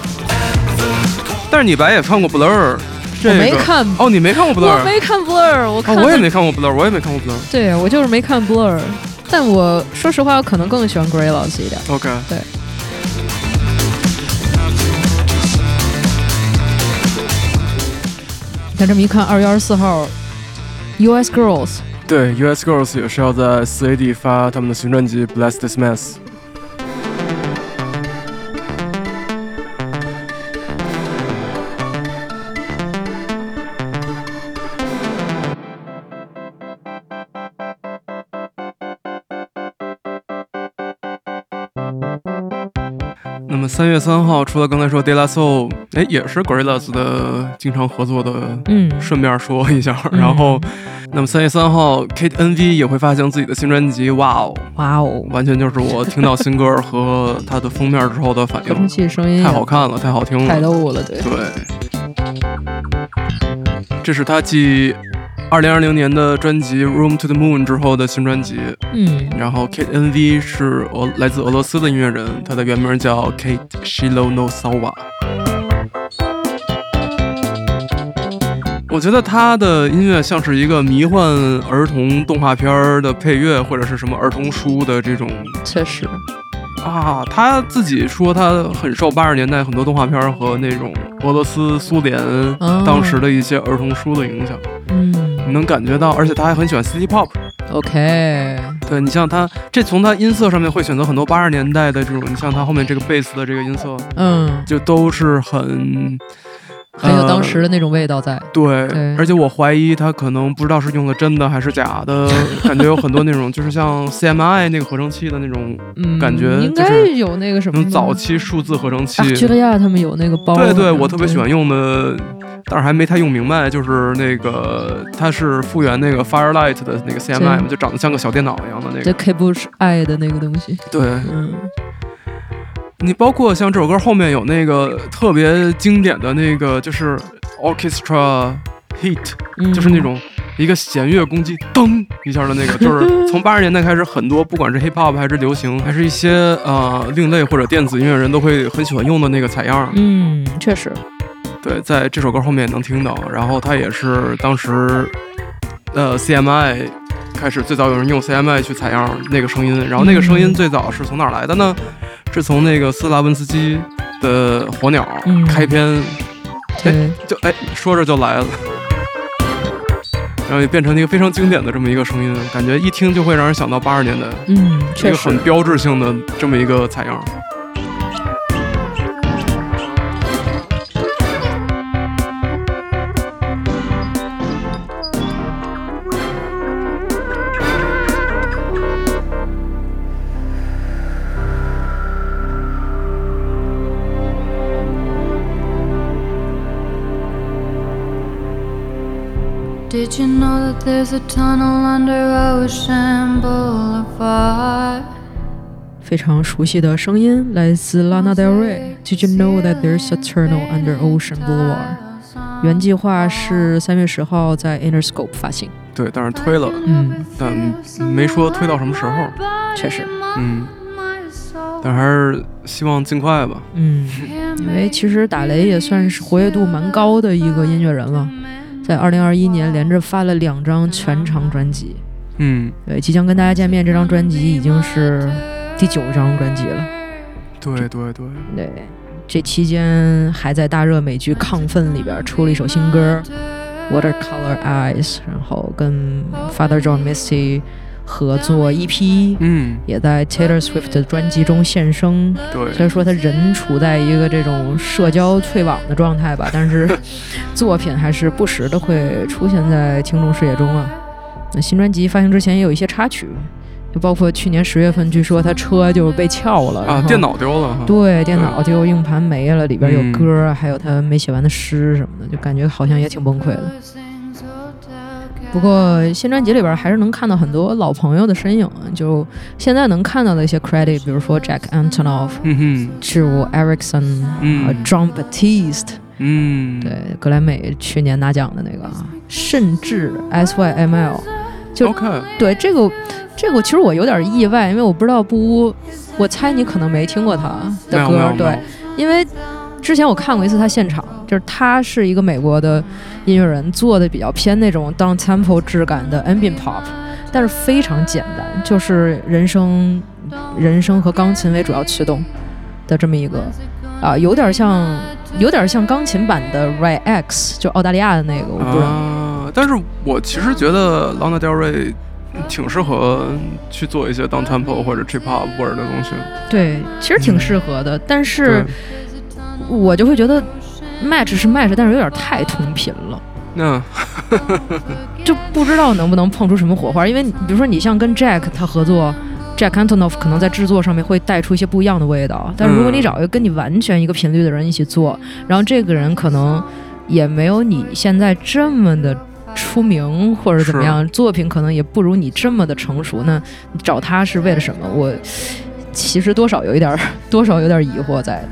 但是你白也看过 Blur，这个我没看哦，你没看过 Blur？我没看 Blur，我看、哦，我也没看过 Blur，我也没看过 Blur。对我就是没看 Blur，但我说实话，我可能更喜欢 Gray 老师一点。OK，对。这么一看，二月二十四号，US Girls 对，US Girls 也是要在四 AD 发他们的新专辑《Bless This Mess》。三月三号，除了刚才说 De La Soul，哎，也是 Gorillaz 的经常合作的嗯。顺便说一下，嗯。然后，那么三月三号，Kate NV 也会发行自己的新专辑，哇哦，哇哦，完全就是我听到新歌和它的封面之后的反应，器声音太好看了，太好听了太了，逗了，对，对，这是他继二零二零年的专辑《Room to the Moon》之后的新专辑，嗯。然后 Kate NV 是俄来自俄罗斯的音乐人，他的原名叫 Kate Shilonosova。我觉得他的音乐像是一个迷幻儿童动画片的配乐，或者是什么儿童书的这种确实，啊。他自己说他很受八十年代很多动画片和那种俄罗斯、苏联哦。当时的一些儿童书的影响，嗯。你能感觉到，而且他还很喜欢 City Pop。，OK，对你像他，这从他音色上面会选择很多八十年代的这种，你像他后面这个贝斯的这个音色，嗯就都是很很有当时的那种味道在。对，对而且我怀疑他可能不知道是用的真的还是假的，感觉有很多那种就是像 CMI 那个合成器的那种 嗯，感觉应该是有那个什么早期数字合成器。阿基利亚他们有那个包。对对，我特别喜欢用的，但是还没太用明白，就是那个它是复原那个 Firelight 的那个 CMI 嘛，就长得像个小电脑一样的那对个。K Bush 爱的那个东西。对嗯，你包括像这首歌后面有那个特别经典的那个，就是 Orchestra Hit，嗯就是那种一个弦乐攻击，噔一下的那个，就是 从八十年代开始，很多不管是 hip hop 还是流行，还是一些呃另类或者电子音乐人都会很喜欢用的那个采样。嗯，确实。对，在这首歌后面也能听到。然后它也是当时呃 CMI 开始最早有人用 CMI 去采样那个声音，然后那个声音嗯最早是从哪儿来的呢？是从那个斯拉文斯基的《火鸟》嗯开篇对，就哎说着就来了。然后也变成一个非常经典的这么一个声音，感觉一听就会让人想到八十年代，嗯，一个很。标志性的这么一个采样。Did you know that there's a tunnel under Ocean Boulevard? 非常熟悉的声音来自 Lana Del Rey。Did you know that there's a tunnel under Ocean Boulevard？原计划是三月十号在 Interscope 发行。对，但是推了，嗯，但没说推到什么时候。确实。嗯，但还是希望尽快吧。嗯，因为其实打雷也算是活跃度蛮高的一个音乐人了，在二零二一年连着发了两张全长专辑。嗯，对，即将跟大家见面这张专辑已经是第九张专辑了。对对对，对，这期间还在大热美剧《亢奋》里边出了一首新歌《Watercolor Eyes》，然后跟 Father John Misty 合作 EP，嗯，也在 Taylor Swift 的专辑中现身。虽对，然说他人处在一个这种社交退网的状态吧，但是作品还是不时的会出现在听众视野中啊。那新专辑发行之前也有一些插曲，就包括去年十月份，据说他车就被撬了啊，电脑丢了哈。对，电脑就硬盘没了，里边有嗯歌，还有他没写完的诗什么的，就感觉好像也挺崩溃的。不过新专辑里边还是能看到很多老朋友的身影，就现在能看到的一些 credit，比如说 Jack Antonoff、嗯。哼，Joe Erickson、嗯。啊 John Batiste，嗯，对，格莱美去年拿奖的那个啊，甚至 SYML，就 OK，对这个这个其实我有点意外，因为我不知道布屋，我猜你可能没听过他的歌对，因为之前我看过一次他现场，就是他是一个美国的音乐人，做的比较偏那种 down tempo 质感的 ambient pop，但是非常简单，就是人声、人声和钢琴为主要驱动的这么一个啊，有点像有点像钢琴版的 Ray X，就澳大利亚的那个，我不知道。啊，但是我其实觉得 Lana Del Rey 挺适合去做一些 down tempo 或者 trip hop 味儿的东西。对，其实挺适合的，但是对我就会觉得 match 是 match，但是有点太同频了。那 就不知道能不能碰出什么火花。因为比如说你像跟 Jack 他合作，Jack Antonoff 可能在制作上面会带出一些不一样的味道，但是如果你嗯找一个跟你完全一个频率的人一起做，然后这个人可能也没有你现在这么的。出名或者怎么样，作品可能也不如你这么的成熟。那你找他是为了什么？我其实多少有一点儿，多少有点疑惑在的。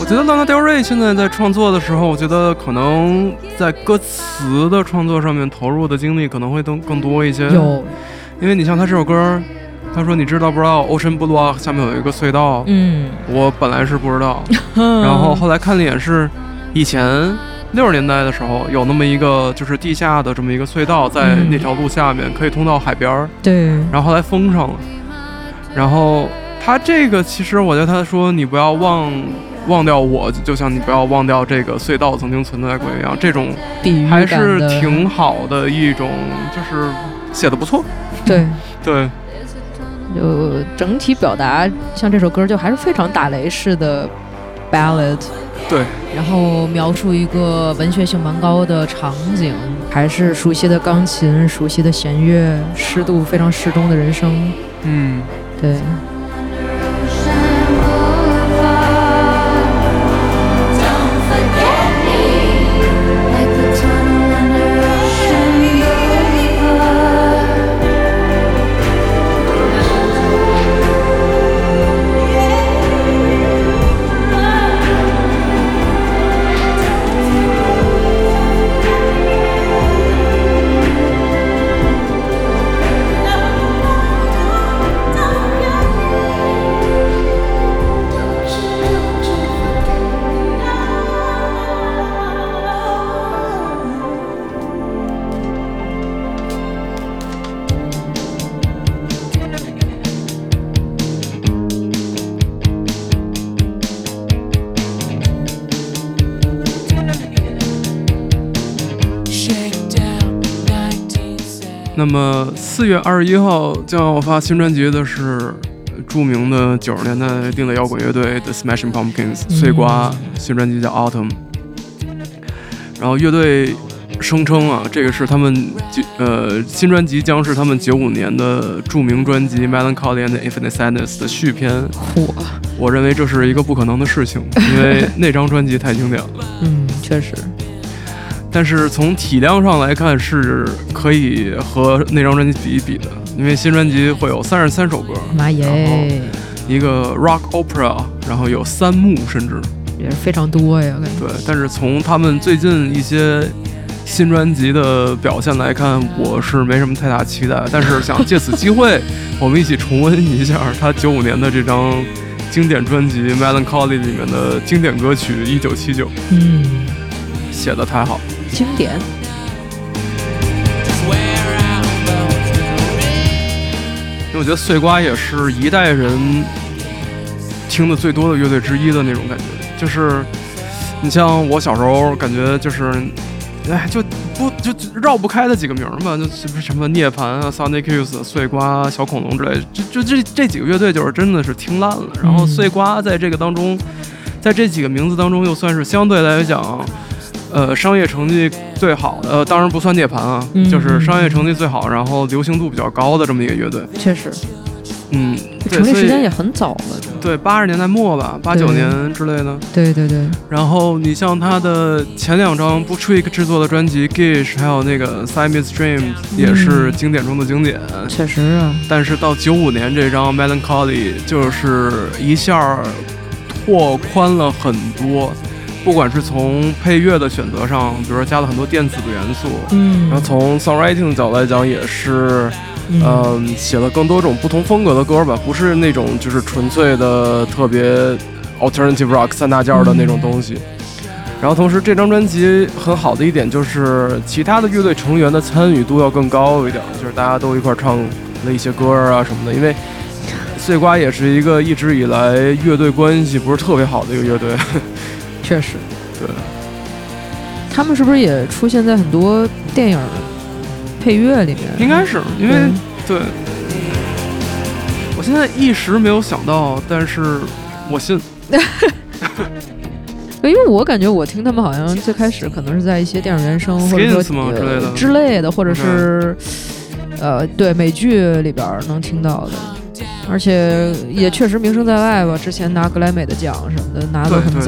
我觉得 Lana Del Rey 现在在创作的时候，我觉得可能在歌词的创作上面投入的精力可能会更更多一些。有，因为你像他这首歌，他说你知道不知道 Ocean Boulevard 下面有一个隧道？嗯，我本来是不知道，然后后来看了一眼是以前六十年代的时候有那么一个就是地下的这么一个隧道，在嗯那条路下面可以通到海边儿，对，然后后来封上了。然后他这个其实我觉得他说你不要忘忘掉我，就像你不要忘掉这个隧道曾经存在过一样，这种比喻还是挺好的一种，就是写的不错。对。对，就整体表达，像这首歌就还是非常打雷式的 ballad，对，然后描述一个文学性蛮高的场景，还是熟悉的钢琴、熟悉的弦乐，湿度非常适中的人声，嗯，对。那么四月二十一号将要发新专辑的是著名的九十年代定的摇滚乐队 The Smashing Pumpkins 嗯碎瓜，新专辑叫 Autumn。然后乐队声称啊，这个是他们九呃新专辑将是他们九五年的著名专辑 Melancholy and Infinite Sadness 的续篇。嚯，我认为这是一个不可能的事情，因为 那张专辑太经典了。嗯，确实，但是从体量上来看，是可以和那张专辑比一比的，因为新专辑会有三十三首歌，妈耶，一个 rock opera，然后有三幕，甚至也是非常多呀，感觉。对。但是从他们最近一些新专辑的表现来看，我是没什么太大期待。但是想借此机会，我们一起重温一下他九五年的这张经典专辑《Melancholy》里面的经典歌曲《一九七九》，嗯，写的太好。经典。因为我觉得碎瓜也是一代人听的最多的乐队之一的那种感觉，就是你像我小时候感觉就是，哎，就不就就绕不开的几个名儿嘛，就是什么涅槃啊、Sonic Youth、碎瓜、小恐龙之类，就就这这几个乐队就是真的是听烂了。然后嗯碎瓜在这个当中，在这几个名字当中又算是相对来讲。呃，商业成绩最好的，呃，当然不算涅槃啊，嗯就是商业成绩最好，然后流行度比较高的这么一个乐队。确实，嗯，对，成立时间也很早了。对八十年代末吧，八九年之类的。对对对，然后你像他的前两张 b u t r i c k 制作的专辑《Gish》，还有那个《Siamese Dream》，也是经典中的经典。确实啊，但是到九五年这张《Melancholy》，就是一下拓宽了很多，不管是从配乐的选择上，比如说加了很多电子的元素。嗯，然后从 songwriting 的角度来讲，也是嗯嗯，写了更多种不同风格的歌吧，不是那种就是纯粹的特别 alternative rock 三大件儿的那种东西。然后同时，这张专辑很好的一点就是，其他的乐队成员的参与度要更高一点，就是大家都一块儿唱了一些歌啊什么的。因为 碎瓜也是一个一直以来乐队关系不是特别好的一个乐队，确实，对，他们是不是也出现在很多电影配乐里面？应该是因为嗯对，我现在一时没有想到，但是我信。因为我感觉我听他们好像最开始可能是在一些电影原声或者说之类的。呃之类的，或者是呃对美剧里边能听到的，而且也确实名声在外吧。之前拿格莱美的奖什么的拿的对对很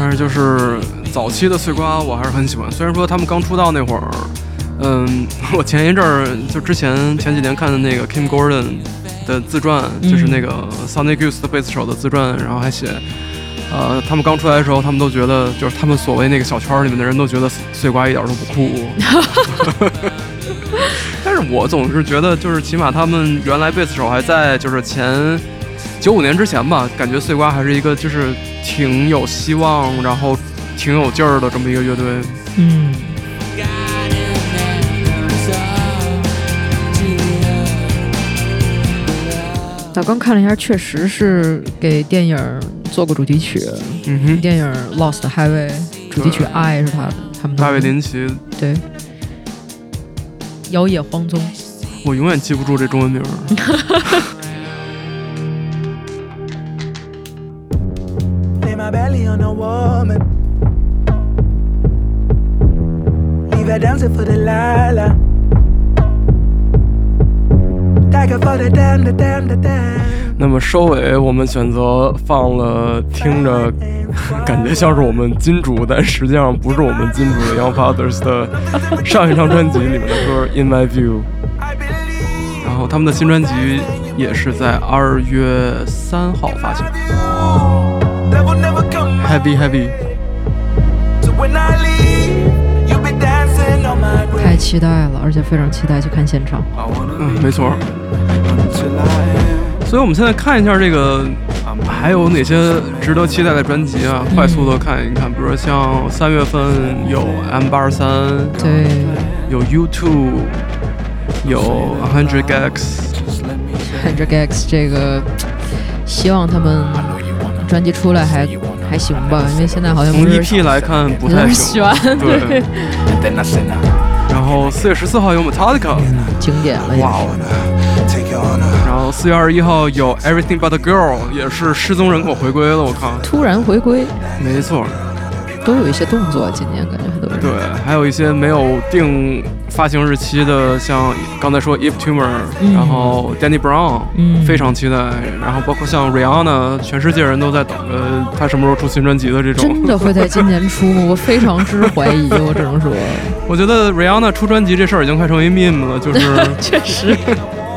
但是就是早期的碎瓜，我还是很喜欢。虽然说他们刚出道那会儿，嗯，我前一阵儿就之前前几年看的那个 Kim Gordon 的自传，嗯就是那个 Sonic Youth 的贝斯手的自传，然后还写，呃，他们刚出来的时候，他们都觉得，就是他们所谓那个小圈儿里面的人都觉得碎瓜一点都不酷。但是我总是觉得，就是起码他们原来贝斯手还在，就是前九五年之前吧，感觉碎瓜还是一个就是挺有希望，然后挺有劲儿的这么一个乐队。嗯，我刚看了一下，确实是给电影做过主题曲，嗯哼，电影《Lost Highway》主题曲《爱》是他的，他们大卫林奇，对，摇曳荒踪。我永远记不住这中文名 stallion, a woman. Leave her dancing for the lala. Tiger for the damn, the damn, the damn. 那么收尾，我们选择放了听着感觉像是我们金主，但实际上不是我们金主的 Young Fathers 的上一张专辑里面的歌《In My View》。然后他们的新专辑也是在二月三号发行。On my heavy。太期待了，而且非常期待去看现场。嗯，没错。所以我们现在看一下这个还有哪些值得期待的专辑啊？快速的看一看，比如说像三月份有 M 八十三，对，有 U Two，有 Hundred Gex，Hundred Gex 这个，希望他们专辑出来还还行吧，因为现在好像从 EP 来看不太行。悬，对 然后四月十四号有 Metallica，经典了也哇哦.然后四月二十一号有 Everything But a Girl，也是失踪人口回归了，我看。突然回归，没错，都有一些动作，今年感觉很多人。对，还有一些没有定发行日期的，像刚才说 Eve Tumor，、嗯然后 Danny Brown，嗯非常期待。然后包括像 Rihanna，全世界人都在等着她什么时候出新专辑的这种。真的会在今年出吗？我非常之怀疑，我只能说，我觉得 Rihanna 出专辑这事儿已经快成为 meme 了，就是 确实。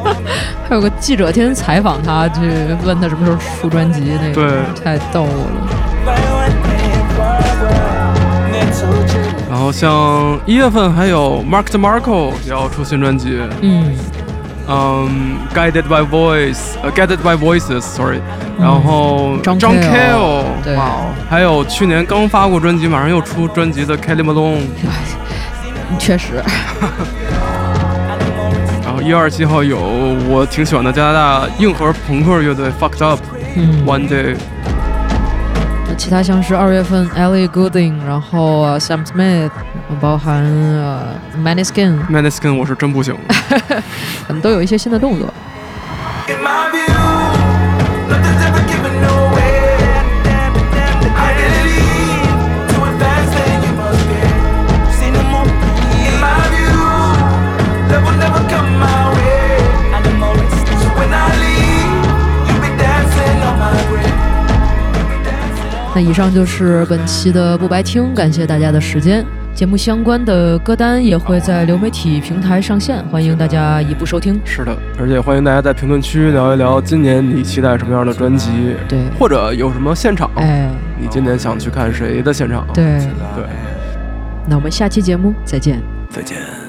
还有个记者天天采访他，去问他什么时候出专辑，那个对太逗了。后像一月份还有 Mark DeMarco 也要出新专辑，嗯，嗯，Guided by Voice，呃，Guided by Voices，sorry，然后哇哦，还有去年刚发过专辑，马上又出专辑的 Kelly Malone，确实，然后一月二十七号有我挺喜欢的加拿大硬核朋克乐队 Fucked Up 嗯。One Day，其他像是二月份 Ellie Goulding，然后、呃 Sam Smith，包含呃 Maniskin。Maniskin 我是真不行，都有一些新的动作。那以上就是本期的不白听，感谢大家的时间。节目相关的歌单也会在流媒体平台上线，欢迎大家一步收听。是的，而且欢迎大家在评论区聊一聊今年你期待什么样的专辑，对，或者有什么现场，哎，你今年想去看谁的现场？对，对，那我们下期节目再见。再见。